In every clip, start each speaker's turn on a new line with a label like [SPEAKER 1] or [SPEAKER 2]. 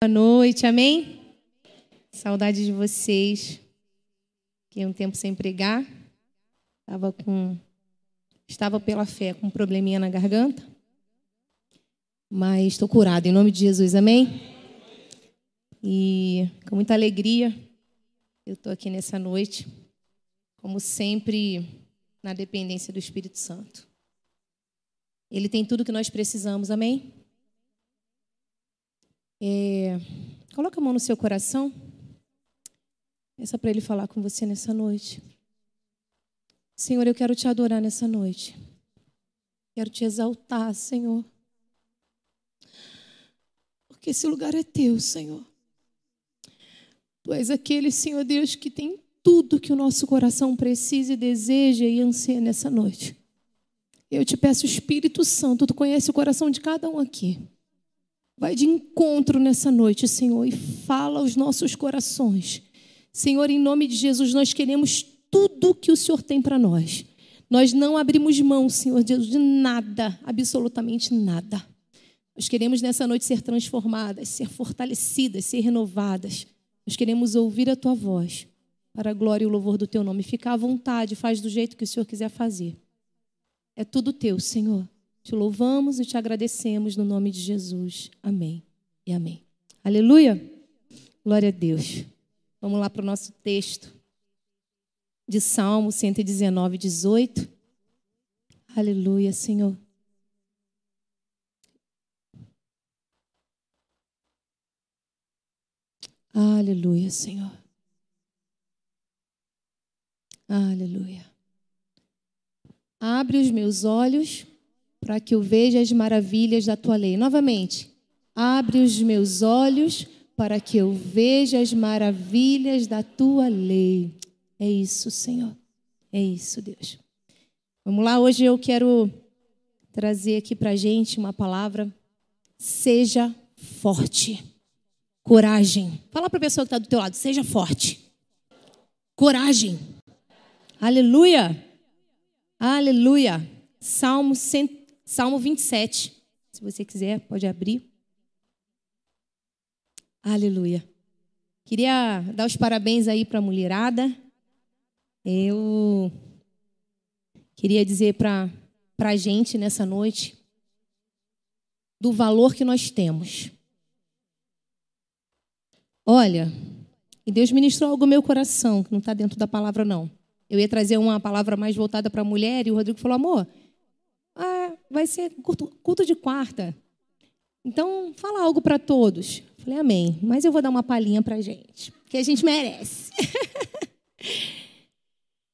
[SPEAKER 1] Boa noite, amém? Saudade de vocês. Fiquei um tempo sem pregar. Estava com. Estava pela fé com um probleminha na garganta. Mas estou curado em nome de Jesus, amém? E com muita alegria, eu estou aqui nessa noite, como sempre, na dependência do Espírito Santo. Ele tem tudo que nós precisamos, amém? É, coloca a mão no seu coração. Peça para Ele falar com você nessa noite. Senhor, eu quero te adorar nessa noite. Quero te exaltar, Senhor. Porque esse lugar é teu, Senhor. Tu és aquele, Senhor Deus, que tem tudo que o nosso coração precisa e deseja e anseia nessa noite. Eu te peço, Espírito Santo, tu conhece o coração de cada um aqui. Vai de encontro nessa noite, Senhor, e fala aos nossos corações. Senhor, em nome de Jesus, nós queremos tudo que o Senhor tem para nós. Nós não abrimos mão, Senhor Jesus, de nada, absolutamente nada. Nós queremos nessa noite ser transformadas, ser fortalecidas, ser renovadas. Nós queremos ouvir a tua voz para a glória e o louvor do teu nome. Fica à vontade, faz do jeito que o Senhor quiser fazer. É tudo teu, Senhor. Te louvamos e te agradecemos no nome de Jesus. Amém e amém. Aleluia. Glória a Deus. Vamos lá para o nosso texto de Salmo 119, 18. Aleluia, Senhor. Aleluia, Senhor. Aleluia. Abre os meus olhos para que eu veja as maravilhas da tua lei. Novamente, abre os meus olhos para que eu veja as maravilhas da tua lei. É isso, Senhor. É isso, Deus. Vamos lá, hoje eu quero trazer aqui para gente uma palavra. Seja forte. Coragem. Fala para a pessoa que está do teu lado, seja forte. Coragem. Aleluia. Aleluia. Salmo 100, Salmo 27. Se você quiser, pode abrir. Aleluia. Queria dar os parabéns aí para a mulherada. Eu queria dizer para a gente nessa noite do valor que nós temos. Olha, e Deus ministrou algo no meu coração, que não está dentro da palavra, não. Eu ia trazer uma palavra mais voltada para a mulher, e o Rodrigo falou: amor, vai ser culto, culto de quarta. Então, fala algo para todos. Falei, amém. Mas eu vou dar uma palhinha para gente, que a gente merece.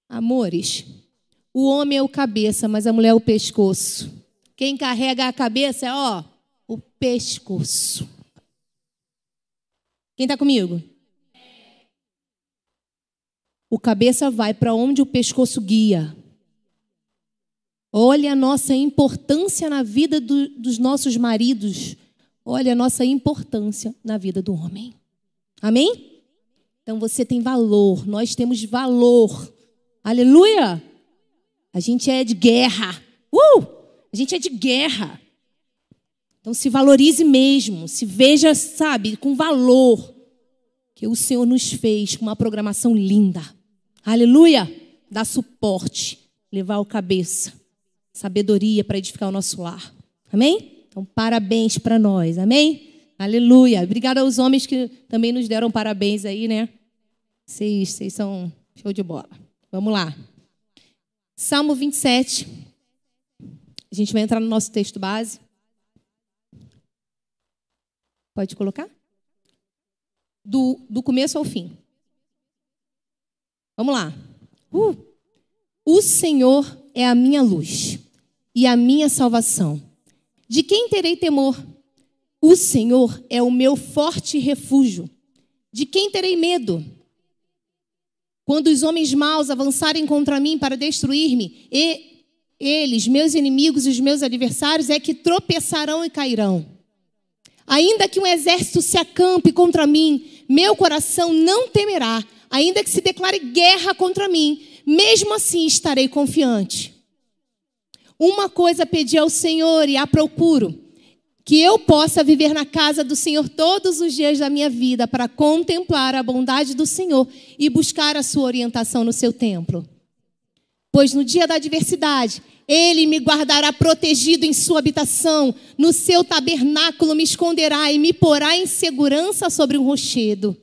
[SPEAKER 1] Amores, o homem é o cabeça, mas a mulher é o pescoço. Quem carrega a cabeça é, ó, o pescoço. Quem está comigo? O cabeça vai para onde o pescoço guia. Olha a nossa importância na vida do, dos nossos maridos. Olha a nossa importância na vida do homem. Amém? Então você tem valor, nós temos valor. Aleluia! A gente é de guerra. Uh! A gente é de guerra. Então se valorize mesmo, se veja, sabe, com valor que o Senhor nos fez com uma programação linda. Aleluia! Dá suporte, levar o cabeça sabedoria para edificar o nosso lar. Amém? Então, parabéns para nós. Amém? Aleluia. Obrigada aos homens que também nos deram parabéns aí, né? Vocês, vocês são show de bola. Vamos lá. Salmo 27. A gente vai entrar no nosso texto base. Pode colocar? Do, do começo ao fim. Vamos lá. Uh. O Senhor é a minha luz e a minha salvação. De quem terei temor? O Senhor é o meu forte refúgio. De quem terei medo? Quando os homens maus avançarem contra mim para destruir-me, e eles, meus inimigos e os meus adversários, é que tropeçarão e cairão. Ainda que um exército se acampe contra mim, meu coração não temerá. Ainda que se declare guerra contra mim, mesmo assim estarei confiante. Uma coisa pedi ao Senhor e a procuro, que eu possa viver na casa do Senhor todos os dias da minha vida para contemplar a bondade do Senhor e buscar a sua orientação no seu templo. Pois no dia da adversidade, ele me guardará protegido em sua habitação, no seu tabernáculo me esconderá e me porá em segurança sobre um rochedo.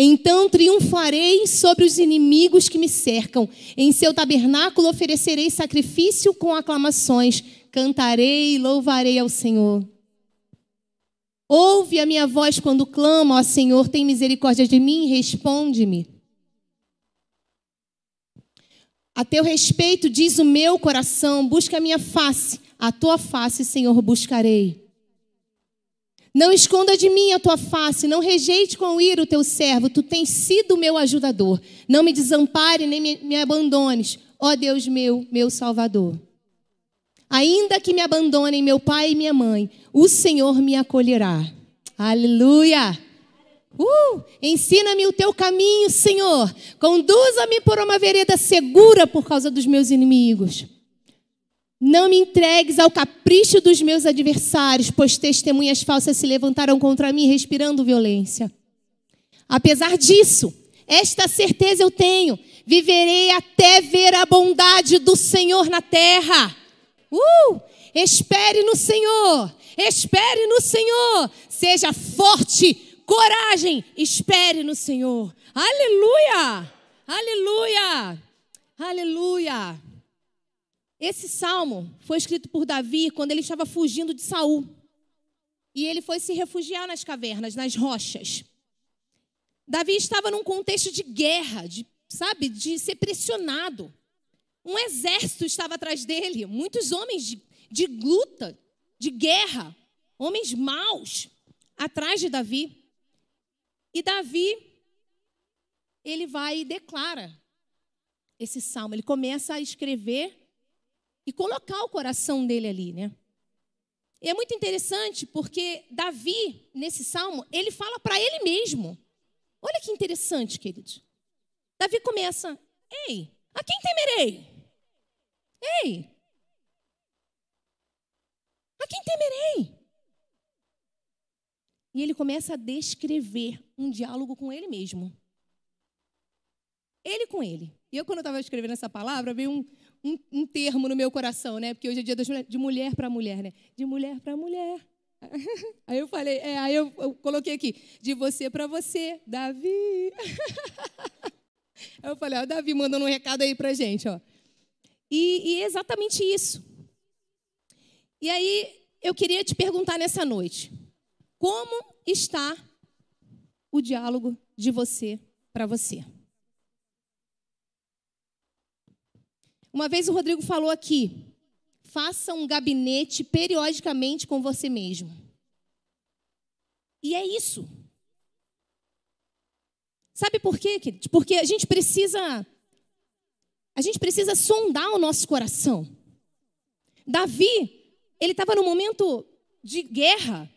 [SPEAKER 1] Então triunfarei sobre os inimigos que me cercam. Em seu tabernáculo oferecerei sacrifício com aclamações cantarei e louvarei ao Senhor. Ouve a minha voz quando clamo, ó Senhor, tem misericórdia de mim, responde-me. A teu respeito diz o meu coração, busca a minha face, a tua face, Senhor, buscarei. Não esconda de mim a tua face, não rejeite com ira o teu servo, tu tens sido meu ajudador. Não me desampare nem me, me abandones, ó Deus meu, meu Salvador. Ainda que me abandonem meu pai e minha mãe, o Senhor me acolherá. Aleluia! Uh, Ensina-me o teu caminho, Senhor. Conduza-me por uma vereda segura por causa dos meus inimigos. Não me entregues ao capricho dos meus adversários, pois testemunhas falsas se levantaram contra mim, respirando violência. Apesar disso, esta certeza eu tenho: viverei até ver a bondade do Senhor na terra. Uh! Espere no Senhor. Espere no Senhor. Seja forte. Coragem. Espere no Senhor. Aleluia! Aleluia! Aleluia! Esse salmo foi escrito por Davi quando ele estava fugindo de Saul. E ele foi se refugiar nas cavernas, nas rochas. Davi estava num contexto de guerra, de, sabe, de ser pressionado. Um exército estava atrás dele, muitos homens de, de luta, de guerra, homens maus, atrás de Davi. E Davi, ele vai e declara esse salmo. Ele começa a escrever e colocar o coração dele ali, né? E é muito interessante porque Davi, nesse salmo, ele fala para ele mesmo. Olha que interessante, queridos. Davi começa: Ei, a quem temerei? Ei! A quem temerei? E ele começa a descrever um diálogo com ele mesmo. Ele com ele. E eu, quando eu estava escrevendo essa palavra, veio um, um, um, termo no meu coração, né? Porque hoje é dia de mulher para mulher, né? De mulher para mulher. Aí eu falei, é, aí eu, eu coloquei aqui, de você para você, Davi. Aí eu falei, ó, Davi mandando um recado aí pra gente, ó. E, e é exatamente isso. E aí eu queria te perguntar nessa noite: como está o diálogo de você para você? Uma vez o Rodrigo falou aqui: faça um gabinete periodicamente com você mesmo. E é isso. Sabe por quê? Porque a gente precisa a gente precisa sondar o nosso coração. Davi, ele estava num momento de guerra.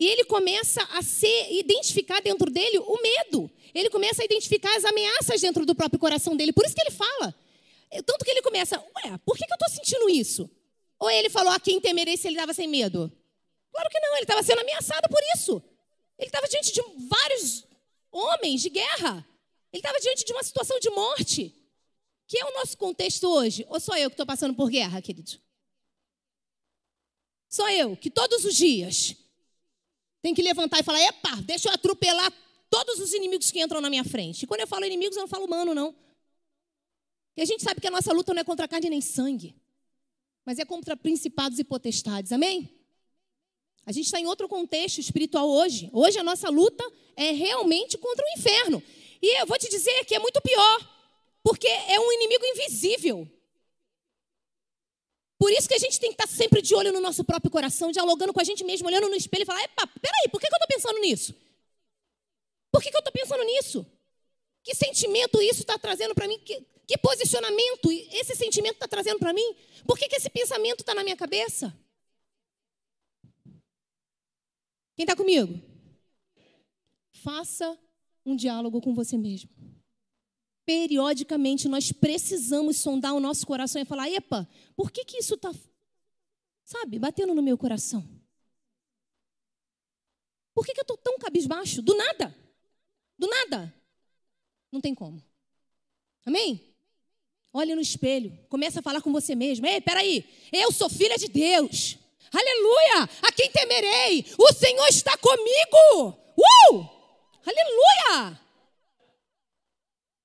[SPEAKER 1] E ele começa a ser identificar dentro dele o medo. Ele começa a identificar as ameaças dentro do próprio coração dele. Por isso que ele fala. Tanto que ele começa, ué, por que, que eu estou sentindo isso? Ou ele falou, a quem temerei se ele estava sem medo? Claro que não, ele estava sendo ameaçado por isso. Ele estava diante de vários homens de guerra. Ele estava diante de uma situação de morte. Que é o nosso contexto hoje? Ou sou eu que estou passando por guerra, querido? Sou eu que todos os dias tem que levantar e falar: epa, deixa eu atropelar todos os inimigos que entram na minha frente. E quando eu falo inimigos, eu não falo humano, não. E a gente sabe que a nossa luta não é contra carne nem sangue, mas é contra principados e potestades, amém? A gente está em outro contexto espiritual hoje. Hoje a nossa luta é realmente contra o inferno. E eu vou te dizer que é muito pior. Porque é um inimigo invisível. Por isso que a gente tem que estar sempre de olho no nosso próprio coração, dialogando com a gente mesmo, olhando no espelho e falar: epa, peraí, por que, eu estou pensando nisso? Por que, eu estou pensando nisso? Que sentimento isso está trazendo para mim? Que, que, posicionamento esse sentimento está trazendo para mim? Por que, que esse pensamento está na minha cabeça? Quem está comigo? Faça um diálogo com você mesmo periodicamente nós precisamos sondar o nosso coração e falar: epa, por que, que isso está, sabe, batendo no meu coração? Por que, que eu estou tão cabisbaixo? Do nada. Do nada. Não tem como. Amém? Olha no espelho, começa a falar com você mesmo. Ei, peraí, eu sou filha de Deus. Aleluia! A quem temerei? O Senhor está comigo. Uh! Aleluia!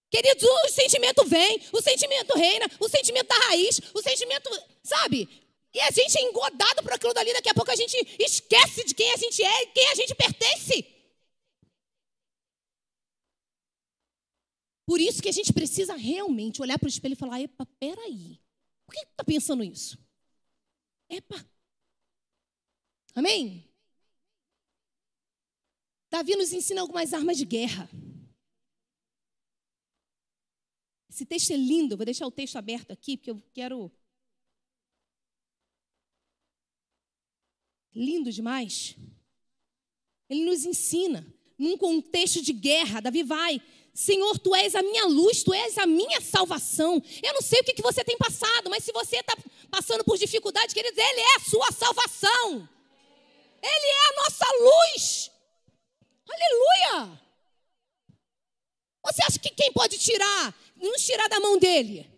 [SPEAKER 1] Queridos, o sentimento vem, o sentimento reina, o sentimento da raiz, o sentimento, sabe? E a gente é engodado por aquilo dali, daqui a pouco a gente esquece de quem a gente é e quem a gente pertence. Por isso que a gente precisa realmente olhar para o espelho e falar: epa, peraí, por que está pensando isso? Epa. Amém? Davi nos ensina algumas armas de guerra. Esse texto é lindo, vou deixar o texto aberto aqui, porque eu quero. Lindo demais. Ele nos ensina, num contexto de guerra, Davi vai. Senhor, tu és a minha luz, tu és a minha salvação. Eu não sei o que, que você tem passado, mas se você está passando por dificuldade, queridos, Ele é a sua salvação. Ele é a nossa luz. Aleluia! Você acha que quem pode tirar, nos tirar da mão dele?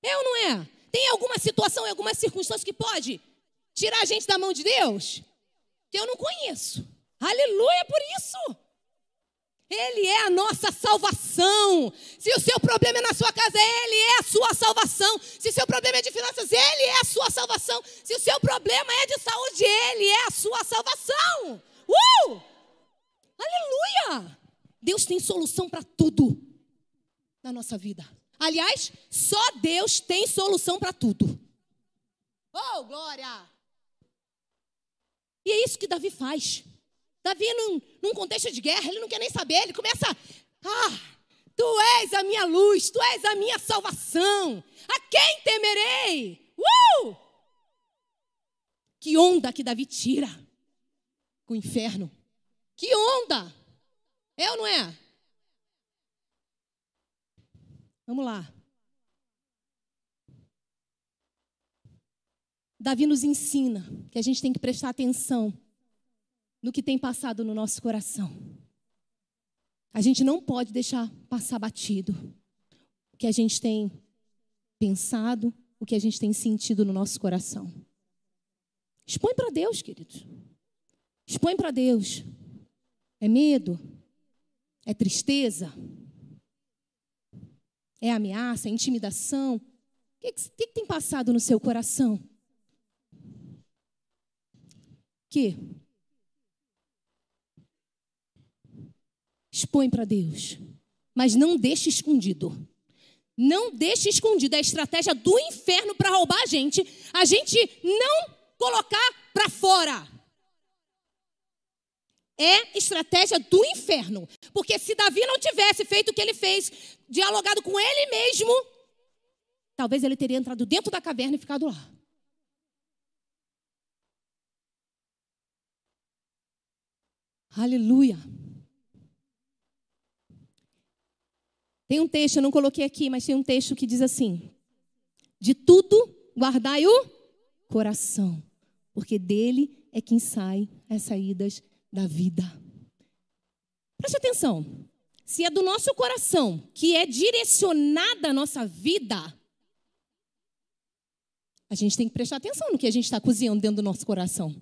[SPEAKER 1] É ou não é? Tem alguma situação, alguma circunstância que pode tirar a gente da mão de Deus? Que eu não conheço. Aleluia por isso. Ele é a nossa salvação. Se o seu problema é na sua casa, Ele é a sua salvação. Se o seu problema é de finanças, Ele é a sua salvação. Se o seu problema é de saúde, Ele é a sua salvação. Uh! Aleluia! Deus tem solução para tudo na nossa vida. Aliás, só Deus tem solução para tudo. Oh, glória! E é isso que Davi faz. Davi, num, num contexto de guerra, ele não quer nem saber, ele começa. Ah, tu és a minha luz, tu és a minha salvação. A quem temerei? Uh! Que onda que Davi tira com o inferno. Que onda! É ou não é? Vamos lá. Davi nos ensina que a gente tem que prestar atenção no que tem passado no nosso coração. A gente não pode deixar passar batido o que a gente tem pensado, o que a gente tem sentido no nosso coração. Expõe para Deus, queridos. Expõe para Deus. É medo? É tristeza? É ameaça? É intimidação? O que, que, tem passado no seu coração? Que? Expõe para Deus. Mas não deixe escondido. Não deixe escondido. É a estratégia do inferno para roubar a gente. A gente não colocar para fora é estratégia do inferno. Porque se Davi não tivesse feito o que ele fez, dialogado com ele mesmo, talvez ele teria entrado dentro da caverna e ficado lá. Aleluia. Tem um texto, eu não coloquei aqui, mas tem um texto que diz assim: De tudo guardai o coração, porque dele é quem sai as saídas da vida. Preste atenção. Se é do nosso coração que é direcionada a nossa vida, a gente tem que prestar atenção no que a gente está cozinhando dentro do nosso coração.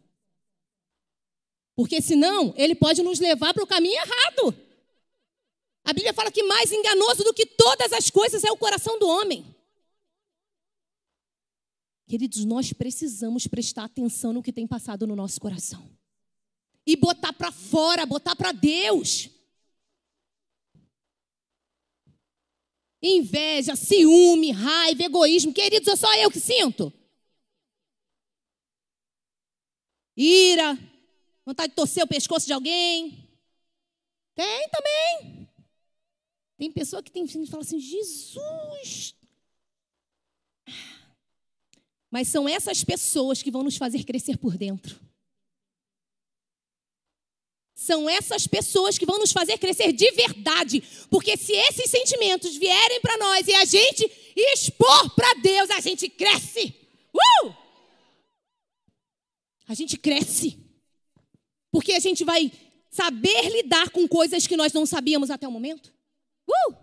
[SPEAKER 1] Porque senão ele pode nos levar para o caminho errado. A Bíblia fala que mais enganoso do que todas as coisas é o coração do homem. Queridos, nós precisamos prestar atenção no que tem passado no nosso coração e botar para fora, botar para Deus. Inveja, ciúme, raiva, egoísmo. Queridos, é só eu que sinto. Ira, vontade de torcer o pescoço de alguém. Tem também. Tem pessoa que tem que fala assim: Jesus. Mas são essas pessoas que vão nos fazer crescer por dentro. São essas pessoas que vão nos fazer crescer de verdade. Porque se esses sentimentos vierem para nós e a gente expor para Deus, a gente cresce. Uh! A gente cresce. Porque a gente vai saber lidar com coisas que nós não sabíamos até o momento? Uh!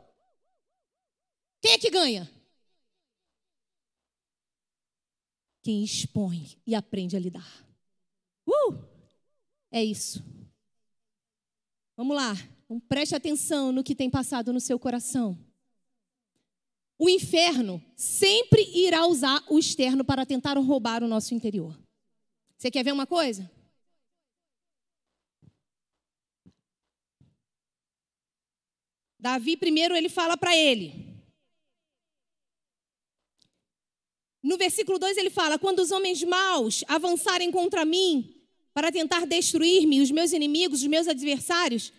[SPEAKER 1] Quem é que ganha? Quem expõe e aprende a lidar. Uh! É isso. Vamos lá. Então, preste atenção no que tem passado no seu coração. O inferno sempre irá usar o externo para tentar roubar o nosso interior. Você quer ver uma coisa? Davi, primeiro, ele fala para ele. No versículo 2 ele fala: Quando os homens maus avançarem contra mim para tentar destruir-me, os meus inimigos, os meus adversários,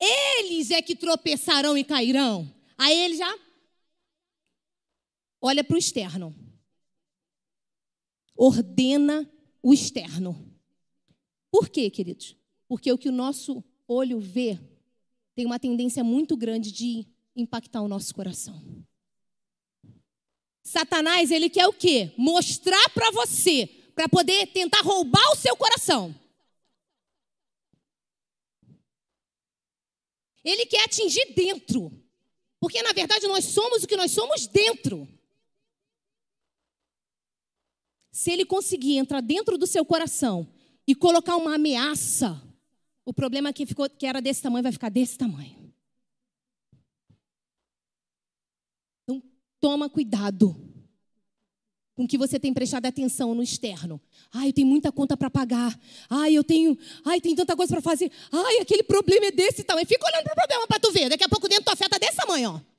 [SPEAKER 1] eles é que tropeçarão e cairão. Aí ele já olha para o externo. Ordena o externo. Por quê, queridos? Porque o que o nosso olho vê tem uma tendência muito grande de impactar o nosso coração. Satanás, ele quer o quê? Mostrar para você, para poder tentar roubar o seu coração. Ele quer atingir dentro. Porque na verdade nós somos o que nós somos dentro. Se ele conseguir entrar dentro do seu coração e colocar uma ameaça, o problema que, ficou, que era desse tamanho vai ficar desse tamanho. Então, toma cuidado com que você tem prestado atenção no externo. Ai, eu tenho muita conta para pagar. Ai, eu tenho, ai, tem tanta coisa para fazer. Ai, aquele problema é desse tamanho. Fica olhando para o problema para tu ver. Daqui a pouco dentro tua fé tá desse tamanho, ó.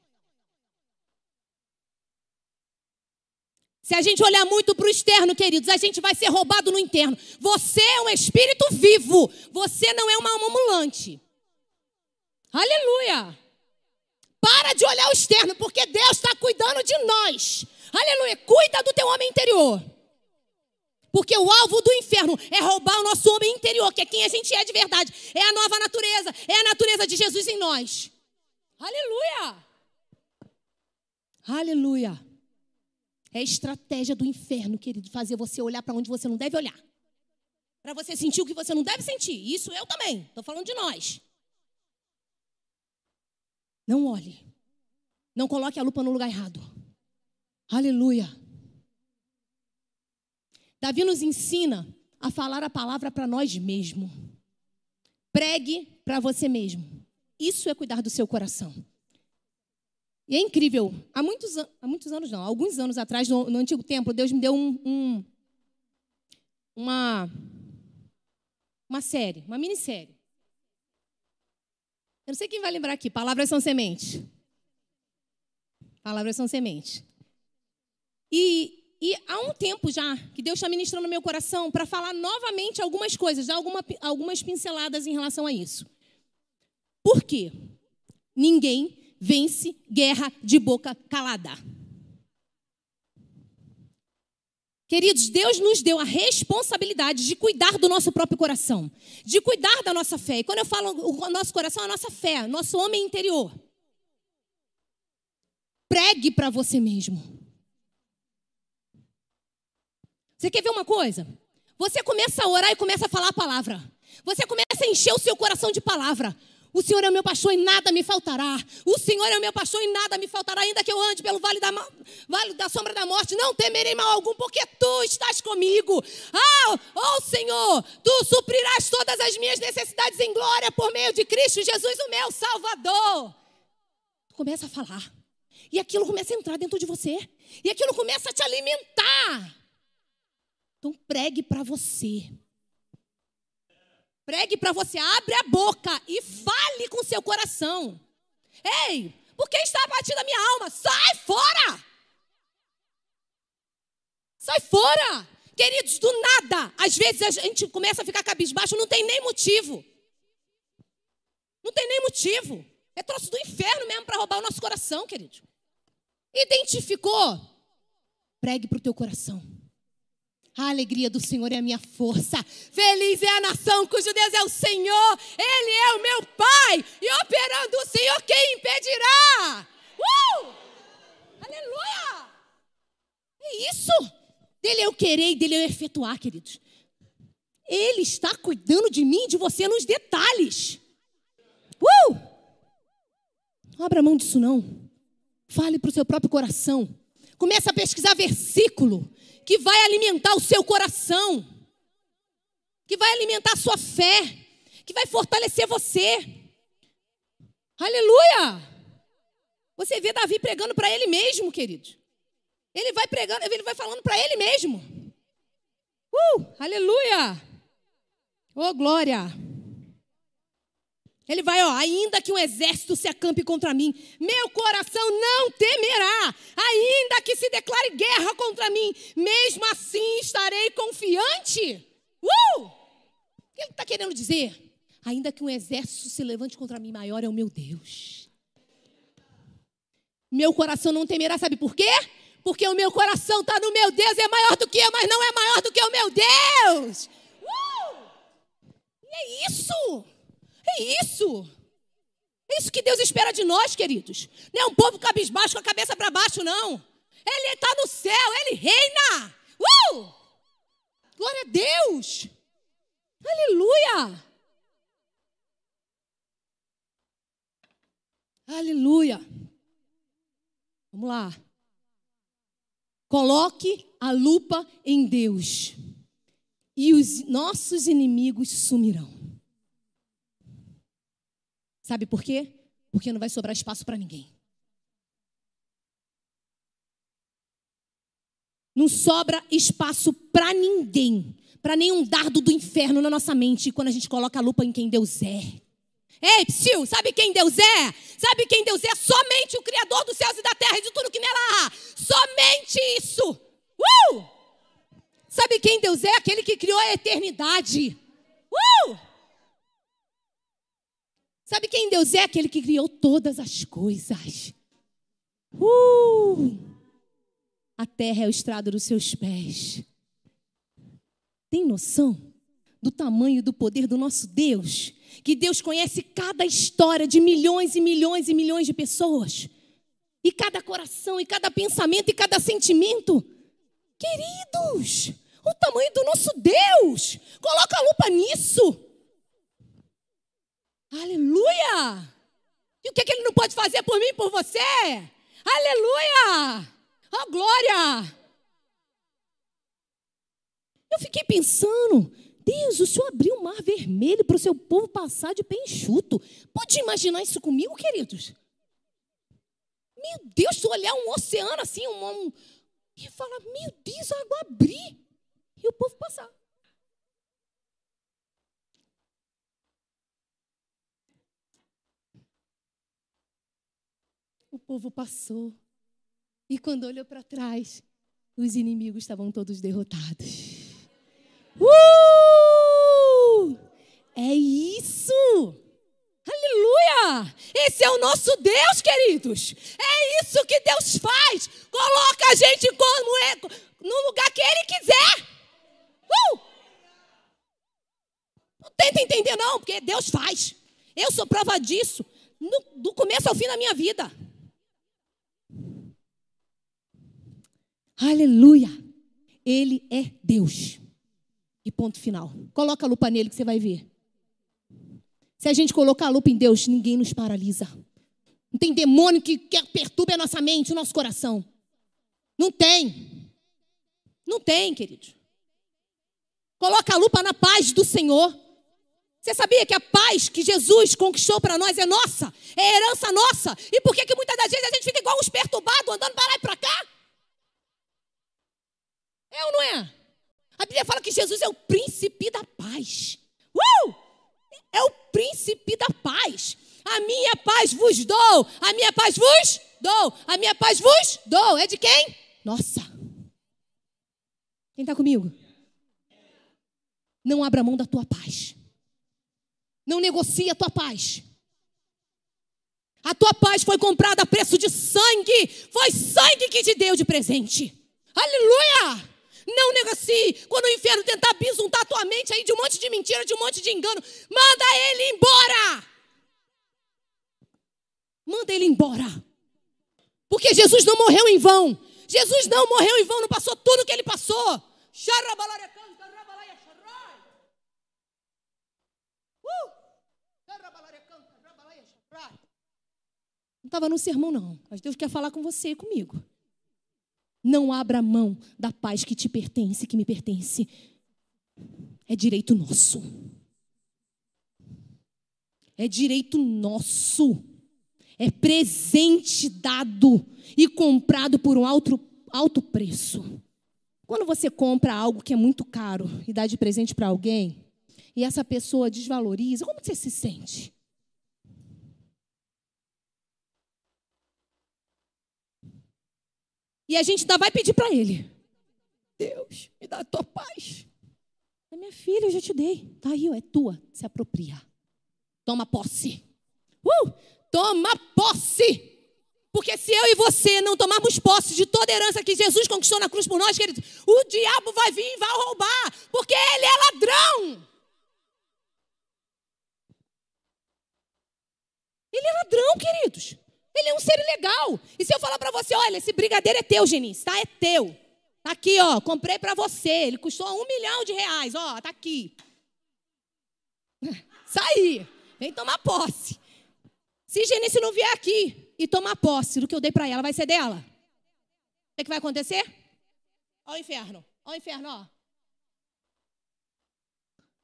[SPEAKER 1] Se a gente olhar muito para o externo, queridos, a gente vai ser roubado no interno. Você é um espírito vivo. Você não é uma alma ambulante. Aleluia. Para de olhar o externo, porque Deus está cuidando de nós. Aleluia. Cuida do teu homem interior. Porque o alvo do inferno é roubar o nosso homem interior, que é quem a gente é de verdade. É a nova natureza. É a natureza de Jesus em nós. Aleluia. Aleluia. É a estratégia do inferno, querido, fazer você olhar para onde você não deve olhar. Para você sentir o que você não deve sentir. Isso eu também. Estou falando de nós. Não olhe. Não coloque a lupa no lugar errado. Aleluia. Davi nos ensina a falar a palavra para nós mesmos. Pregue para você mesmo. Isso é cuidar do seu coração. E é incrível. Há muitos, há muitos anos, não, alguns anos atrás, no, no Antigo Templo, Deus me deu um, um, uma, uma série, uma minissérie. Eu não sei quem vai lembrar aqui. Palavras são sementes. Palavras são sementes. E, e há um tempo já que Deus está ministrando no meu coração para falar novamente algumas coisas, alguma, algumas pinceladas em relação a isso. Por quê? Ninguém vence guerra de boca calada. Queridos, Deus nos deu a responsabilidade de cuidar do nosso próprio coração, de cuidar da nossa fé. E quando eu falo o nosso coração, é a nossa fé, nosso homem interior. Pregue para você mesmo. Você quer ver uma coisa? Você começa a orar e começa a falar a palavra. Você começa a encher o seu coração de palavra. O Senhor é o meu pastor e nada me faltará. O Senhor é o meu pastor e nada me faltará. Ainda que eu ande pelo vale da, vale da sombra da morte, não temerei mal algum, porque tu estás comigo. Ah, oh Senhor, tu suprirás todas as minhas necessidades em glória por meio de Cristo Jesus, o meu Salvador. Começa a falar. E aquilo começa a entrar dentro de você. E aquilo começa a te alimentar. Então pregue para você. Pregue para você, abre a boca e fale com seu coração. Ei, por que está abatida a minha alma? Sai fora! Sai fora! Queridos, do nada, às vezes a gente começa a ficar cabisbaixo, não tem nem motivo. Não tem nem motivo. É troço do inferno mesmo para roubar o nosso coração, querido. Identificou? Pregue para o teu coração. A alegria do Senhor é a minha força. Feliz é a nação cujo Deus é o Senhor. Ele é o meu Pai. E operando o Senhor, quem impedirá? Uh! Aleluia! É isso. Dele eu querer e dele eu efetuar, queridos. Ele está cuidando de mim, de você nos detalhes. Uh! Não abra mão disso não. Fale para o seu próprio coração. Comece a pesquisar versículo que vai alimentar o seu coração, que vai alimentar a sua fé, que vai fortalecer você. Aleluia! Você vê Davi pregando para ele mesmo, querido. Ele vai pregando, ele vai falando para ele mesmo. Uh, aleluia! Oh, glória! Ele vai, ó, ainda que um exército se acampe contra mim, meu coração não temerá. Ainda que se declare guerra contra mim, mesmo assim estarei confiante. Uh! O que ele está querendo dizer? Ainda que um exército se levante contra mim, maior é o meu Deus. Meu coração não temerá, sabe por quê? Porque o meu coração está no meu Deus, é maior do que eu, mas não é maior do que o meu Deus. Uh! E é isso. É isso. É isso que Deus espera de nós, queridos. Não é um povo cabisbaixo com a cabeça para baixo, não. Ele está no céu, ele reina. Uh! Glória a Deus. Aleluia. Aleluia. Vamos lá. Coloque a lupa em Deus, e os nossos inimigos sumirão. Sabe por quê? Porque não vai sobrar espaço para ninguém. Não sobra espaço para ninguém, para nenhum dardo do inferno na nossa mente quando a gente coloca a lupa em quem Deus é. Ei, psiu, sabe quem Deus é? Sabe quem Deus é? Somente o Criador dos céus e da terra e de tudo que nela há. Somente isso. Uh! Sabe quem Deus é? Aquele que criou a eternidade. Uh! Sabe quem Deus é? Aquele que criou todas as coisas. Uh! A terra é o estrado dos seus pés. Tem noção do tamanho do poder do nosso Deus? Que Deus conhece cada história de milhões e milhões e milhões de pessoas. E cada coração, e cada pensamento, e cada sentimento. Queridos, o tamanho do nosso Deus. Coloca a lupa nisso. Aleluia! E o que, que ele não pode fazer por mim e por você? Aleluia! Oh, glória! Eu fiquei pensando, Deus, o Senhor abriu o mar vermelho para o seu povo passar de pé enxuto. Pode imaginar isso comigo, queridos? Meu Deus, se olhar um oceano assim, um, um, e falar, meu Deus, a água abrir e o povo passar. O povo passou. E quando olhou para trás, os inimigos estavam todos derrotados. Uh! É isso! Aleluia! Esse é o nosso Deus, queridos. É isso que Deus faz. Coloca a gente como é, no lugar que Ele quiser. Uh! Não tenta entender, não, porque Deus faz. Eu sou prova disso. No, do começo ao fim da minha vida. Aleluia! Ele é Deus. E ponto final. Coloca a lupa nele que você vai ver. Se a gente colocar a lupa em Deus, ninguém nos paralisa. Não tem demônio que, perturbe a nossa mente, o nosso coração. Não tem. Não tem, querido. Coloca a lupa na paz do Senhor. Você sabia que a paz que Jesus conquistou para nós é nossa? É herança nossa. E por que, que muitas das vezes a gente fica igual uns perturbados, andando para lá e para cá? É ou não é? A Bíblia fala que Jesus é o príncipe da paz. Uh! É o príncipe da paz. A minha paz vos dou. A minha paz vos dou. A minha paz vos dou. É de quem? Nossa. Quem está comigo? Não abra mão da tua paz. Não negocie a tua paz. A tua paz foi comprada a preço de sangue. Foi sangue que te deu de presente. Aleluia! Não negocie. Quando o inferno tentar bisuntar a tua mente aí de um monte de mentira, de um monte de engano, manda ele embora. Manda ele embora. Porque Jesus não morreu em vão. Jesus não morreu em vão, não passou tudo o que ele passou. Uh! Não estava no sermão, não. Mas Deus quer falar com você e comigo. Não abra mão da paz que te pertence, que me pertence. É direito nosso. É direito nosso. É presente dado e comprado por um alto, alto preço. Quando você compra algo que é muito caro e dá de presente para alguém, e essa pessoa desvaloriza, como você se sente? E a gente ainda vai pedir para ele: Deus, me dá a tua paz. É minha filha, eu já te dei. Tá aí, ó, é tua. Se apropria. Toma posse. Uh! Toma posse. Porque se eu e você não tomarmos posse de toda a herança que Jesus conquistou na cruz por nós, queridos, o diabo vai vir e vai roubar, porque ele é ladrão. Ele é ladrão, queridos. Ele é um ser legal. E se eu falar para você, olha, esse brigadeiro é teu, Genis, tá? É teu. Tá aqui, ó, comprei para você. Ele custou um milhão de reais, ó, tá aqui. Saí, vem tomar posse. Se Genice não vier aqui e tomar posse do que eu dei para ela, vai ser dela? O que, é que vai acontecer? Ó o inferno, ó o inferno, ó.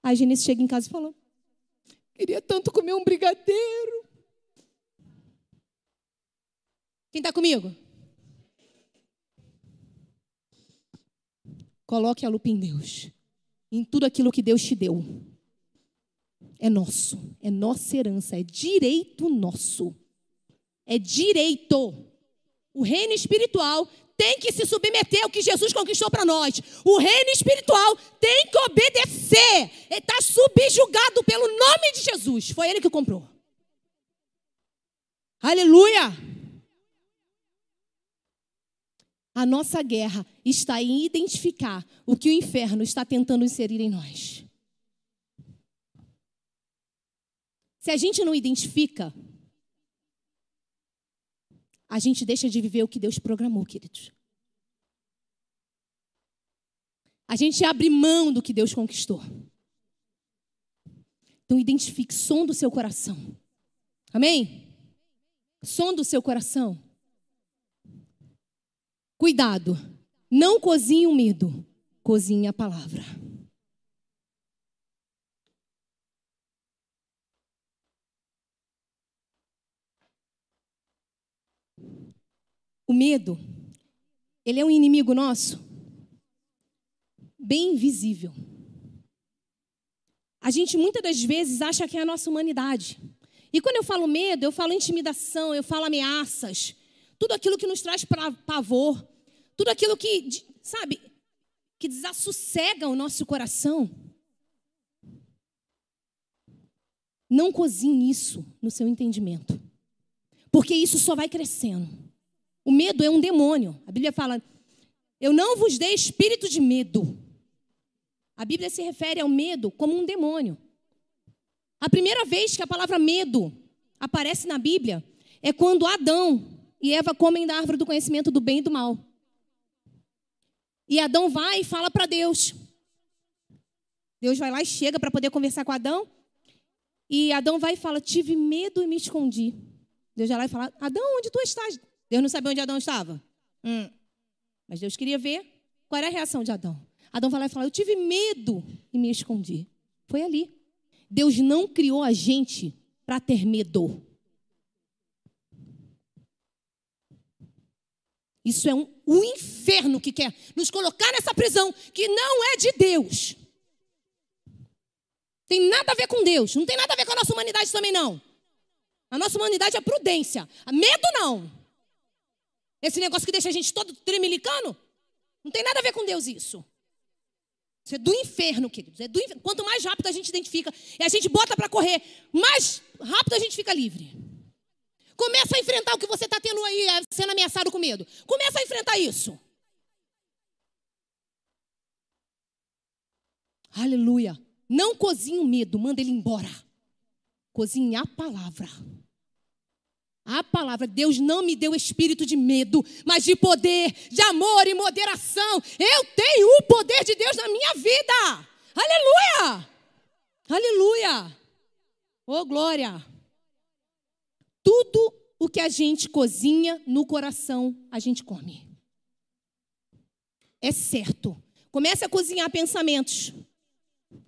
[SPEAKER 1] Aí Genice chega em casa e falou: Queria tanto comer um brigadeiro. Quem está comigo? Coloque a lupa em Deus, em tudo aquilo que Deus te deu. É nosso, é nossa herança, é direito nosso. É direito. O reino espiritual tem que se submeter ao que Jesus conquistou para nós. O reino espiritual tem que obedecer. Está subjugado pelo nome de Jesus. Foi ele que comprou. Aleluia! A nossa guerra está em identificar o que o inferno está tentando inserir em nós. Se a gente não identifica, a gente deixa de viver o que Deus programou, queridos. A gente abre mão do que Deus conquistou. Então identifique som do seu coração. Amém? Som do seu coração. Cuidado, não cozinhe o medo, cozinhe a palavra. O medo, ele é um inimigo nosso, bem invisível. A gente muitas das vezes acha que é a nossa humanidade. E quando eu falo medo, eu falo intimidação, eu falo ameaças, tudo aquilo que nos traz pavor, tudo aquilo que, sabe, que desassossega o nosso coração. Não cozinhe isso no seu entendimento, porque isso só vai crescendo. O medo é um demônio. A Bíblia fala: Eu não vos dei espírito de medo. A Bíblia se refere ao medo como um demônio. A primeira vez que a palavra medo aparece na Bíblia é quando Adão e Eva comem da árvore do conhecimento do bem e do mal. E Adão vai e fala para Deus. Deus vai lá e chega para poder conversar com Adão. E Adão vai e fala: Tive medo e me escondi. Deus vai lá e fala: Adão, onde tu estás? Deus não sabia onde Adão estava. Hum. Mas Deus queria ver qual era a reação de Adão. Adão vai lá e fala: Eu tive medo e me escondi. Foi ali. Deus não criou a gente para ter medo. Isso é um, um inferno que quer nos colocar nessa prisão que não é de Deus. Tem nada a ver com Deus, não tem nada a ver com a nossa humanidade também não. A nossa humanidade é prudência. Medo não. Esse negócio que deixa a gente todo tremelicano, não tem nada a ver com Deus isso. Isso é do inferno, queridos. É do inferno. Quanto mais rápido a gente identifica e a gente bota para correr, mais rápido a gente fica livre. Começa a enfrentar o que você está tendo aí, é, sendo ameaçado com medo. Começa a enfrentar isso. Aleluia. Não cozinhe o medo, manda ele embora. Cozinhe a palavra. A palavra, Deus não me deu espírito de medo, mas de poder, de amor e moderação. Eu tenho o poder de Deus na minha vida. Aleluia! Aleluia! Oh, glória! Tudo o que a gente cozinha no coração, a gente come. É certo. Comece a cozinhar pensamentos.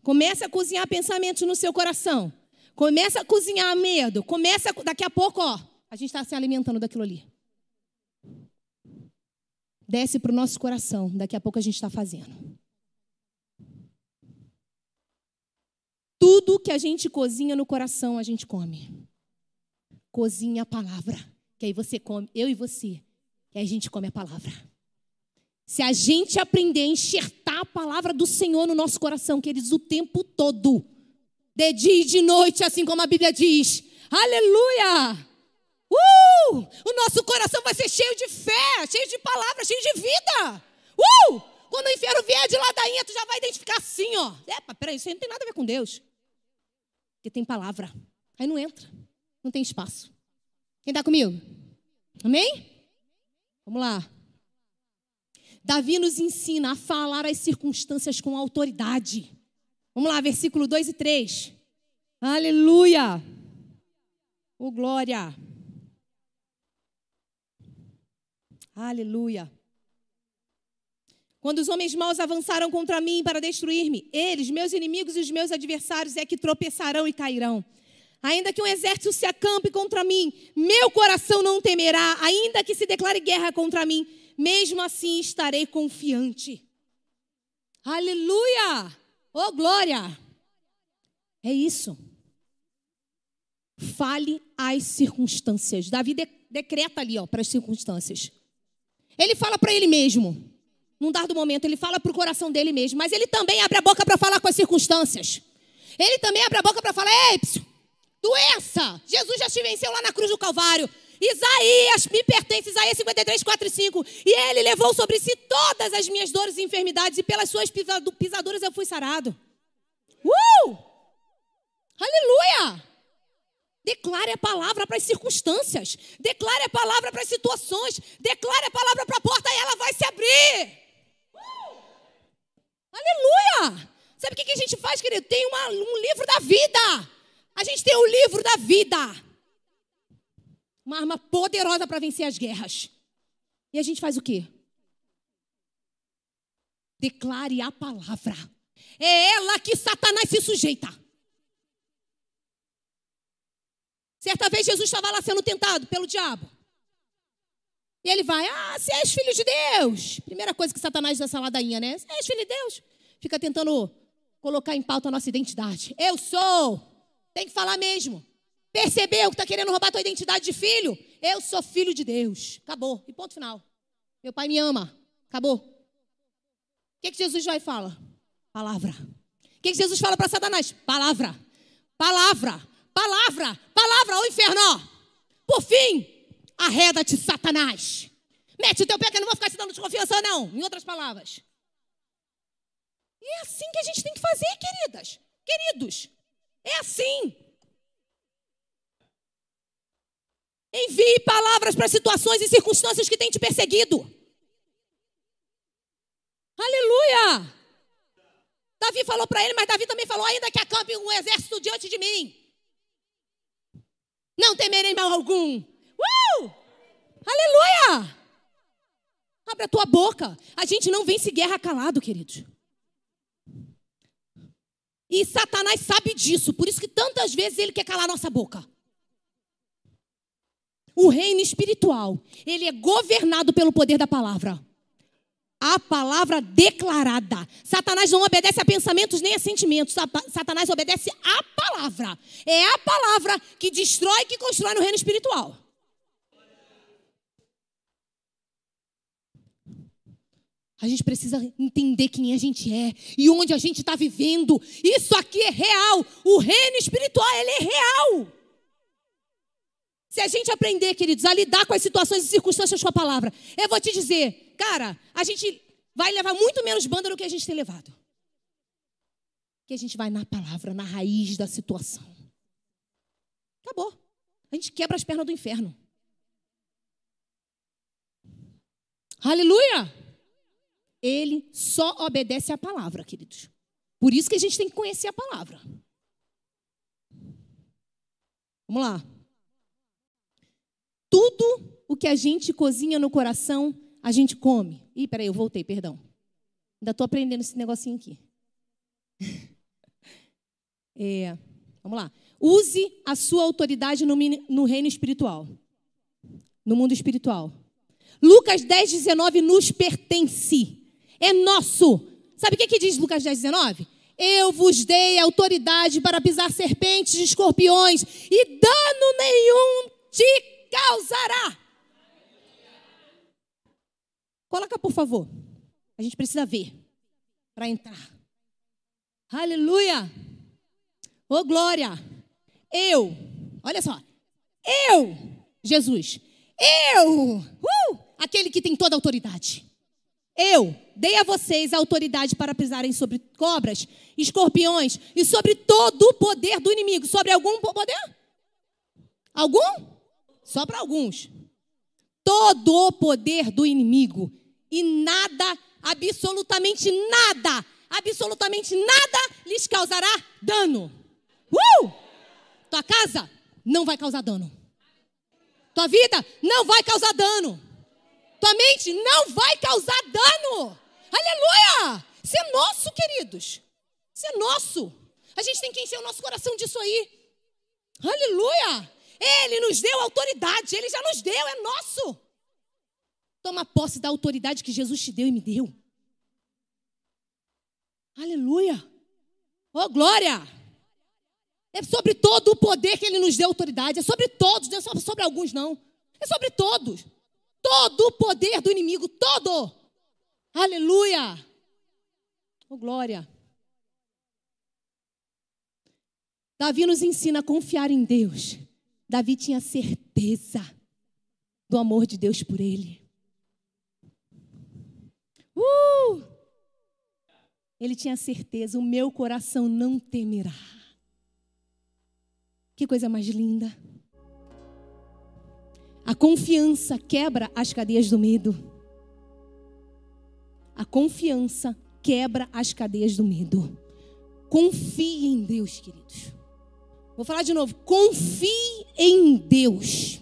[SPEAKER 1] Comece a cozinhar pensamentos no seu coração. Comece a cozinhar medo. Comece a, daqui a pouco, ó, a gente está se alimentando daquilo ali. Desce para o nosso coração. Daqui a pouco a gente está fazendo. Tudo que a gente cozinha no coração, a gente come. Cozinha a palavra. Que aí você come, eu e você. Que aí a gente come a palavra. Se a gente aprender a enxertar a palavra do Senhor no nosso coração, queridos, o tempo todo, de dia e de noite, assim como a Bíblia diz, aleluia! Uh! O nosso coração vai ser cheio de fé, cheio de palavra, cheio de vida. Uh! Quando o inferno vier de ladainha, tu já vai identificar assim, ó. Epa, peraí, isso aí não tem nada a ver com Deus. Porque tem palavra. Aí não entra. Não tem espaço. Quem está comigo? Amém? Vamos lá. Davi nos ensina a falar as circunstâncias com autoridade. Vamos lá, versículo 2 e 3. Aleluia! Oh, glória! Aleluia! Quando os homens maus avançaram contra mim para destruir-me, eles, meus inimigos e os meus adversários, é que tropeçarão e cairão. Ainda que um exército se acampe contra mim, meu coração não temerá, ainda que se declare guerra contra mim, mesmo assim estarei confiante. Aleluia! Oh, glória! É isso. Fale as circunstâncias. Davi de, decreta ali, ó, para as circunstâncias. Ele fala para ele mesmo. Num dado momento, ele fala para o coração dele mesmo. Mas ele também abre a boca para falar com as circunstâncias. Ele também abre a boca para falar: Ei, psiu, doença! Jesus já te venceu lá na cruz do Calvário. Isaías me pertence, Isaías 53, 4 e 5. E ele levou sobre si todas as minhas dores e enfermidades, e pelas suas pisaduras eu fui sarado. Uh! Aleluia! Declare a palavra para as circunstâncias. Declare a palavra para as situações. Declare a palavra para a porta e ela vai se abrir. Uh! Aleluia! Sabe o que a gente faz, querido? Tem uma, um livro da vida. A gente tem o livro da vida. Uma arma poderosa para vencer as guerras. E a gente faz o quê? Declare a palavra. É ela que Satanás se sujeita. Certa vez Jesus estava lá sendo tentado pelo diabo. E ele vai, ah, se és filho de Deus. Primeira coisa que Satanás diz nessa ladainha, né? Se és filho de Deus. Fica tentando colocar em pauta a nossa identidade. Eu sou. Tem que falar mesmo. Percebeu que está querendo roubar tua identidade de filho? Eu sou filho de Deus. Acabou. E ponto final. Meu pai me ama. Acabou. O que, que Jesus vai falar? Palavra. O que, que Jesus fala para Satanás? Palavra. Palavra. Palavra. Palavra. Ô inferno. Por fim, arreda-te, Satanás. Mete o teu pé que eu não vou ficar te dando desconfiança, não. Em outras palavras. E é assim que a gente tem que fazer, queridas. Queridos. É assim. Envie palavras para situações e circunstâncias que têm te perseguido. Aleluia! Davi falou para ele, mas Davi também falou: ainda que acampe um exército diante de mim, não temerei mal algum. Uh! Aleluia! Abre a tua boca. A gente não vence guerra calado, queridos. E Satanás sabe disso, por isso que tantas vezes ele quer calar nossa boca. O reino espiritual, ele é governado pelo poder da palavra. A palavra declarada. Satanás não obedece a pensamentos nem a sentimentos. Satanás obedece à palavra. É a palavra que destrói e que constrói no reino espiritual. A gente precisa entender quem a gente é e onde a gente está vivendo. Isso aqui é real. O reino espiritual, ele é real. Se a gente aprender, queridos, a lidar com as situações e circunstâncias com a palavra, eu vou te dizer, cara, a gente vai levar muito menos banda do que a gente tem levado. Que a gente vai na palavra, na raiz da situação. Acabou. A gente quebra as pernas do inferno. Aleluia! Ele só obedece à palavra, queridos. Por isso que a gente tem que conhecer a palavra. Vamos lá. Tudo o que a gente cozinha no coração, a gente come. Ih, peraí, eu voltei, perdão. Ainda estou aprendendo esse negocinho aqui. É, vamos lá. Use a sua autoridade no, no reino espiritual. No mundo espiritual. Lucas 10, 19 nos pertence. É nosso. Sabe o que, que diz Lucas 10, 19? Eu vos dei autoridade para pisar serpentes e escorpiões, e dano nenhum te causará. Coloca, por favor. A gente precisa ver para entrar. Aleluia! Ô oh, glória! Eu, olha só, eu, Jesus, eu, uh, aquele que tem toda a autoridade. Eu dei a vocês a autoridade para pisarem sobre cobras, escorpiões e sobre todo o poder do inimigo. Sobre algum poder? Algum? Só para alguns. Todo o poder do inimigo. E nada, absolutamente nada, absolutamente nada lhes causará dano. Uh! Tua casa não vai causar dano. Tua vida não vai causar dano. Tua mente não vai causar dano. Aleluia! Isso é nosso, queridos. Isso é nosso. A gente tem que encher o nosso coração disso aí. Aleluia! Ele nos deu autoridade, ele já nos deu, é nosso. Toma posse da autoridade que Jesus te deu e me deu. Aleluia! Oh, glória! É sobre todo o poder que ele nos deu autoridade, é sobre todos, não é sobre alguns, não. É sobre todos todo o poder do inimigo, todo. Aleluia! Oh, glória! Davi nos ensina a confiar em Deus. Davi tinha certeza do amor de Deus por ele. Uh! Ele tinha certeza, o meu coração não temerá. Que coisa mais linda. A confiança quebra as cadeias do medo. A confiança quebra as cadeias do medo. Confie em Deus, queridos. Vou falar de novo. Confie em Deus.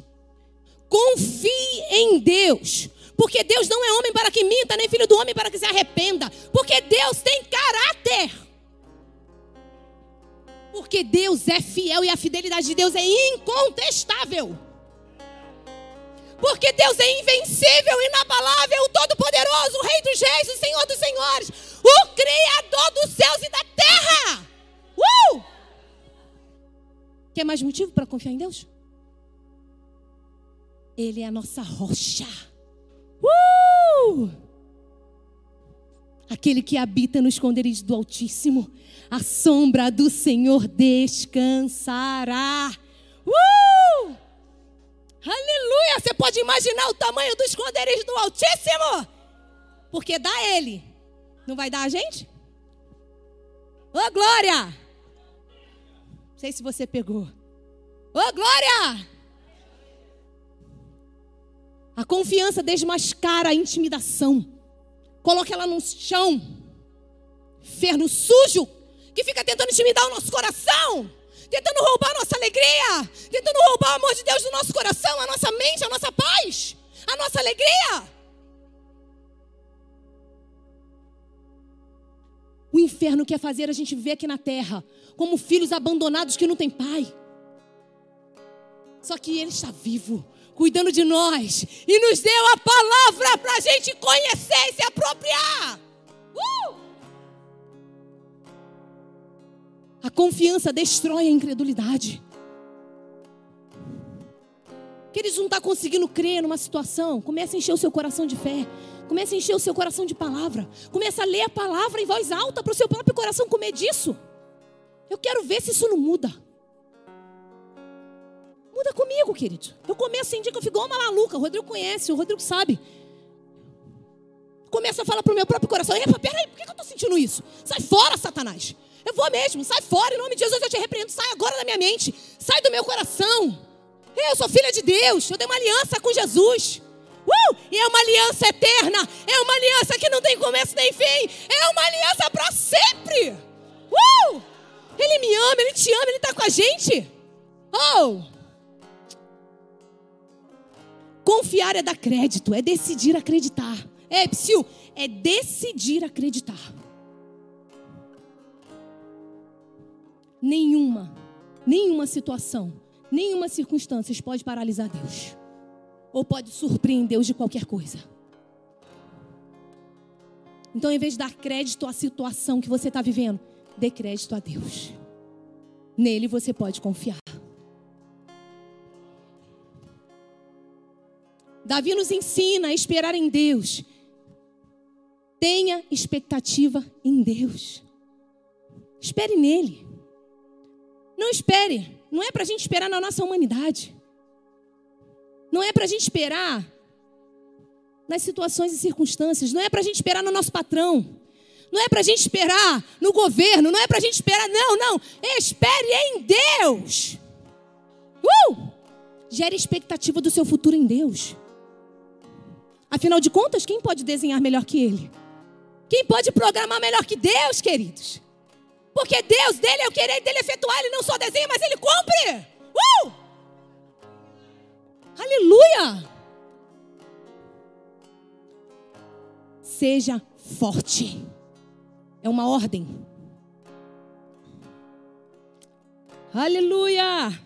[SPEAKER 1] Confie em Deus. Porque Deus não é homem para que minta, nem filho do homem para que se arrependa. Porque Deus tem caráter. Porque Deus é fiel e a fidelidade de Deus é incontestável. Porque Deus é invencível, inabalável, o Todo-Poderoso, o Rei dos Reis, o Senhor dos Senhores, o Criador dos céus e da terra. Uh! Quer mais motivo para confiar em Deus? Ele é a nossa rocha. Uh! Aquele que habita no esconderijo do Altíssimo, a sombra do Senhor descansará. Uh! Aleluia! Você pode imaginar o tamanho do esconderijo do Altíssimo? Porque dá ele. Não vai dar a gente? Ô glória! Não sei se você pegou. Ô glória! A confiança desmascara a intimidação. Coloca ela no chão. Ferno sujo que fica tentando intimidar o nosso coração tentando roubar a nossa alegria, tentando roubar o amor de Deus do nosso coração, a nossa mente, a nossa paz, a nossa alegria. O inferno quer fazer a gente ver aqui na terra como filhos abandonados que não têm pai. Só que Ele está vivo, cuidando de nós e nos deu a palavra para a gente conhecer e se apropriar. Uh! Confiança destrói a incredulidade. Que eles não estão tá conseguindo crer numa situação, comece a encher o seu coração de fé. Comece a encher o seu coração de palavra. Comece a ler a palavra em voz alta para o seu próprio coração comer disso. Eu quero ver se isso não muda. Muda comigo, querido. Eu começo a dia que eu fico igual uma maluca. O Rodrigo conhece, o Rodrigo sabe. Começo a falar para o meu próprio coração: Epa, peraí, por que eu estou sentindo isso? Sai fora, Satanás. Eu vou mesmo, sai fora, em nome de Jesus eu te repreendo, sai agora da minha mente, sai do meu coração. Eu sou filha de Deus, eu tenho uma aliança com Jesus. Uh! E é uma aliança eterna, é uma aliança que não tem começo nem fim, é uma aliança para sempre. Uh! Ele me ama, ele te ama, ele está com a gente. Oh! Confiar é dar crédito, é decidir acreditar. É, psiu, é decidir acreditar. Nenhuma, nenhuma situação, nenhuma circunstância pode paralisar Deus. Ou pode surpreender Deus de qualquer coisa. Então, em vez de dar crédito à situação que você está vivendo, dê crédito a Deus. Nele você pode confiar. Davi nos ensina a esperar em Deus. Tenha expectativa em Deus. Espere nele. Não espere. Não é para a gente esperar na nossa humanidade. Não é para a gente esperar nas situações e circunstâncias. Não é para a gente esperar no nosso patrão. Não é para a gente esperar no governo. Não é para a gente esperar. Não, não. Espere em Deus. Uh! Gere expectativa do seu futuro em Deus. Afinal de contas, quem pode desenhar melhor que Ele? Quem pode programar melhor que Deus, queridos? Porque Deus dele é o querer dele efetuar. Ele não só desenha, mas ele cumpre. Uh! Aleluia! Seja forte. É uma ordem. Aleluia!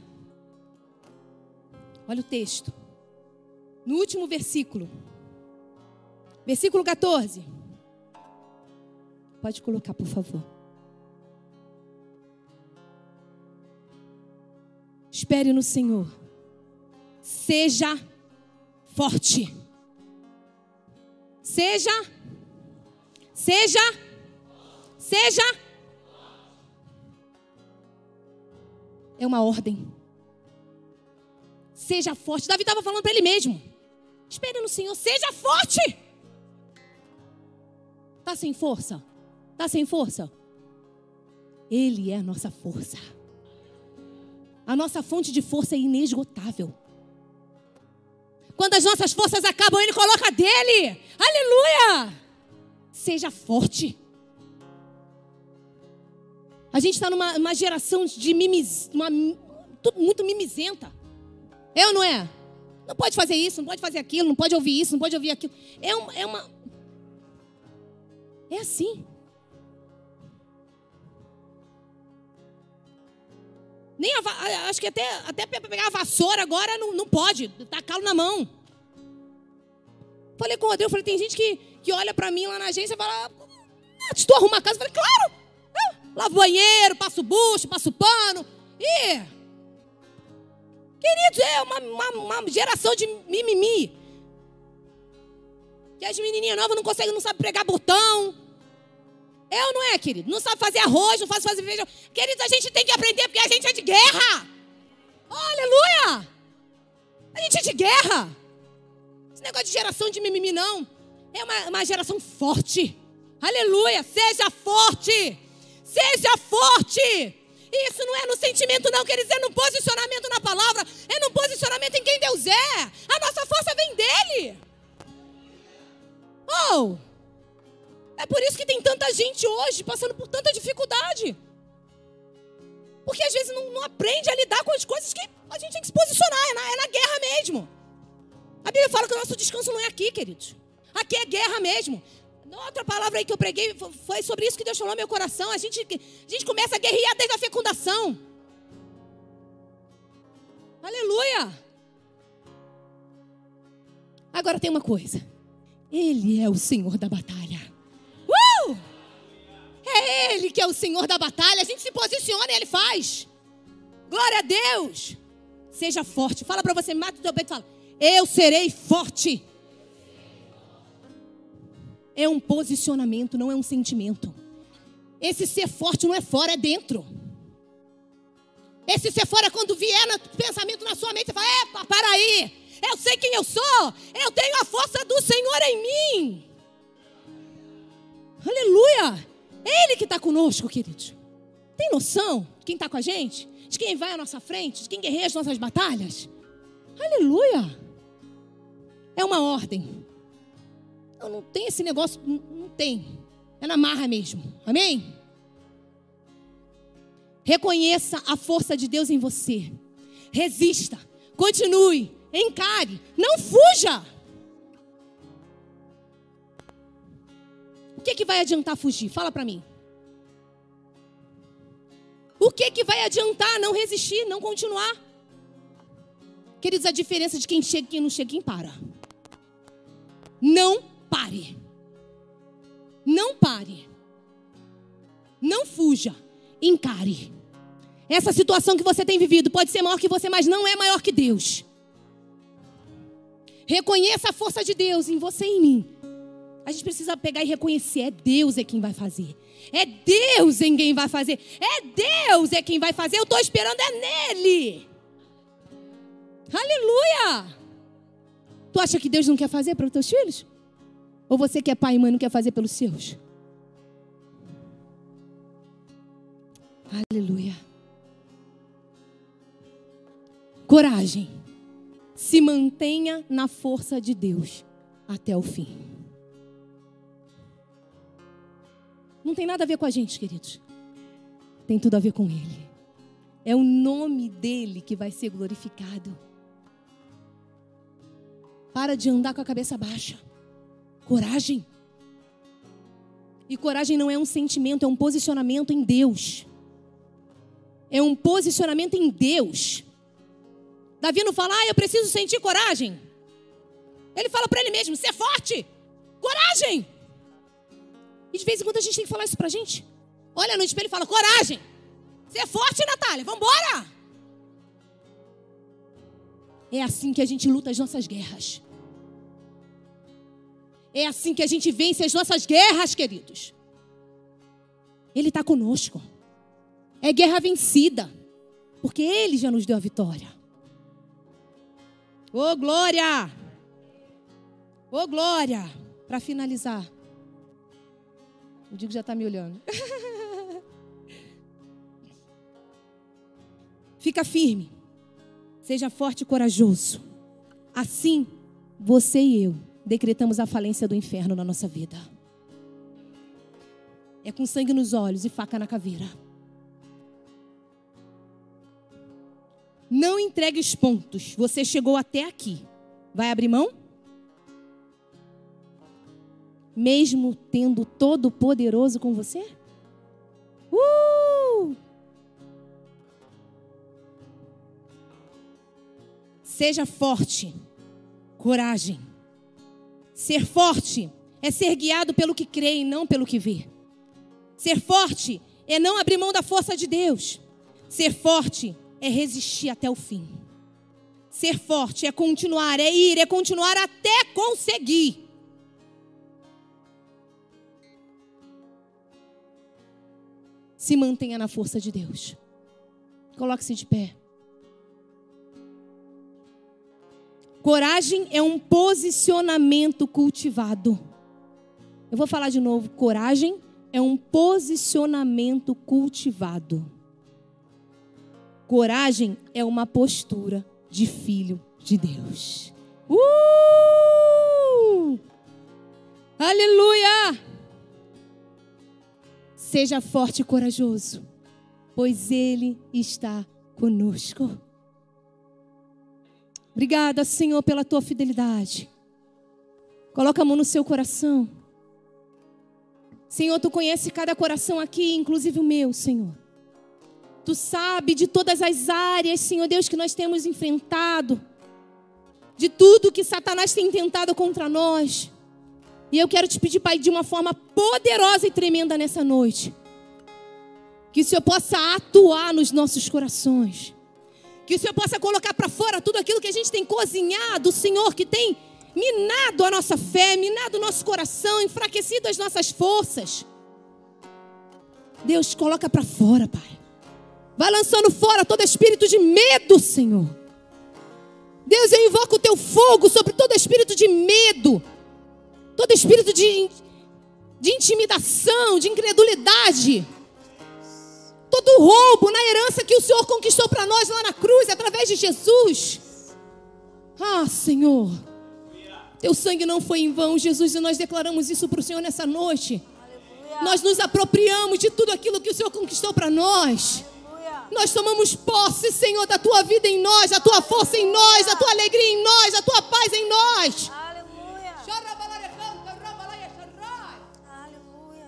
[SPEAKER 1] Olha o texto. No último versículo. Versículo 14. Pode colocar, por favor. Espere no Senhor. Seja forte. Seja. Seja. Seja. É uma ordem. Seja forte. Davi estava falando para ele mesmo. Espere no Senhor. Seja forte. Está sem força? Está sem força? Ele é a nossa força. A nossa fonte de força é inesgotável. Quando as nossas forças acabam, Ele coloca dele. Aleluia! Seja forte. A gente está numa geração de mimis, uma, muito mimizenta. É ou não é? Não pode fazer isso, não pode fazer aquilo, não pode ouvir isso, não pode ouvir aquilo. É, um, é uma, é assim. Nem a, acho que até, até pegar a vassoura agora não, não pode, tá calo na mão. Falei com o Rodrigo, falei, tem gente que, que olha para mim lá na agência e fala, ah, estou arrumando a casa. falei, claro, é, lavo banheiro, passo bucho, passo pano. E, queridos, é uma, uma, uma geração de mimimi. Que as menininhas novas não conseguem, não sabem pregar botão. É ou não é, querido? Não sabe fazer arroz, não sabe fazer feijão. Querido, a gente tem que aprender porque a gente é de guerra. Oh, aleluia! A gente é de guerra. Esse negócio de geração de mimimi, não. É uma, uma geração forte. Aleluia! Seja forte! Seja forte! Isso não é no sentimento, não, quer dizer, é no posicionamento na palavra, é no posicionamento em quem Deus é. A nossa força vem dele. Oh! É por isso que tem tanta gente hoje passando por tanta dificuldade. Porque às vezes não, não aprende a lidar com as coisas que a gente tem que se posicionar, é na, é na guerra mesmo. A Bíblia fala que o nosso descanso não é aqui, queridos. Aqui é guerra mesmo. Outra palavra aí que eu preguei foi sobre isso que Deus falou no meu coração. A gente, a gente começa a guerrear desde a fecundação. Aleluia! Agora tem uma coisa. Ele é o Senhor da batalha. É Ele que é o Senhor da batalha. A gente se posiciona e Ele faz. Glória a Deus. Seja forte. Fala para você, mata o teu peito e fala: Eu serei forte. É um posicionamento, não é um sentimento. Esse ser forte não é fora, é dentro. Esse ser fora, quando vier no pensamento na sua mente, você fala: Epa, para aí. Eu sei quem eu sou. Eu tenho a força do Senhor em mim. Aleluia. Ele que está conosco, queridos. Tem noção de quem está com a gente? De quem vai à nossa frente? De quem guerreia as nossas batalhas? Aleluia! É uma ordem. Não, não tem esse negócio, não, não tem. É na marra mesmo. Amém? Reconheça a força de Deus em você. Resista. Continue. encare, não fuja. O que, que vai adiantar fugir? Fala para mim. O que, que vai adiantar não resistir, não continuar? Queridos, a diferença de quem chega e quem não chega, quem para. Não pare. Não pare. Não fuja. Encare. Essa situação que você tem vivido pode ser maior que você, mas não é maior que Deus. Reconheça a força de Deus em você e em mim. A gente precisa pegar e reconhecer: é Deus é quem vai fazer. É Deus em quem vai fazer. É Deus é quem vai fazer. Eu estou esperando é nele. Aleluia! Tu acha que Deus não quer fazer para os teus filhos? Ou você que é pai e mãe não quer fazer pelos seus? Aleluia. Coragem. Se mantenha na força de Deus até o fim. Não tem nada a ver com a gente, queridos. Tem tudo a ver com Ele. É o nome dele que vai ser glorificado. Para de andar com a cabeça baixa. Coragem. E coragem não é um sentimento, é um posicionamento em Deus. É um posicionamento em Deus. Davi não fala, ah, eu preciso sentir coragem. Ele fala para ele mesmo: ser forte, coragem. E de vez em quando a gente tem que falar isso pra gente. Olha no espelho e fala: coragem. Você é forte, Natália. Vambora. É assim que a gente luta as nossas guerras. É assim que a gente vence as nossas guerras, queridos. Ele está conosco. É guerra vencida. Porque Ele já nos deu a vitória. Ô oh, glória! Ô oh, glória! Para finalizar. O Digo já está me olhando. Fica firme. Seja forte e corajoso. Assim, você e eu decretamos a falência do inferno na nossa vida. É com sangue nos olhos e faca na caveira. Não entregue os pontos. Você chegou até aqui. Vai abrir mão? Mesmo tendo Todo-Poderoso com você? Uh! Seja forte, coragem. Ser forte é ser guiado pelo que crê e não pelo que vê. Ser forte é não abrir mão da força de Deus. Ser forte é resistir até o fim. Ser forte é continuar, é ir, é continuar até conseguir. Se mantenha na força de Deus. Coloque-se de pé. Coragem é um posicionamento cultivado. Eu vou falar de novo. Coragem é um posicionamento cultivado. Coragem é uma postura de filho de Deus. Uh! Aleluia! Seja forte e corajoso, pois Ele está conosco. Obrigada, Senhor, pela tua fidelidade. Coloca a mão no seu coração. Senhor, tu conhece cada coração aqui, inclusive o meu, Senhor. Tu sabe de todas as áreas, Senhor Deus, que nós temos enfrentado, de tudo que Satanás tem tentado contra nós. E eu quero te pedir, Pai, de uma forma poderosa e tremenda nessa noite. Que o Senhor possa atuar nos nossos corações. Que o Senhor possa colocar para fora tudo aquilo que a gente tem cozinhado, Senhor, que tem minado a nossa fé, minado o nosso coração, enfraquecido as nossas forças. Deus, coloca para fora, Pai. Vai lançando fora todo espírito de medo, Senhor. Deus, eu invoco o teu fogo sobre todo espírito de medo todo espírito de, de intimidação, de incredulidade, todo roubo na herança que o Senhor conquistou para nós lá na cruz, através de Jesus. Ah, Senhor, teu sangue não foi em vão, Jesus, e nós declaramos isso para o Senhor nessa noite. Nós nos apropriamos de tudo aquilo que o Senhor conquistou para nós. Nós tomamos posse, Senhor, da tua vida em nós, a tua força em nós, a tua alegria em a tua paz em nós.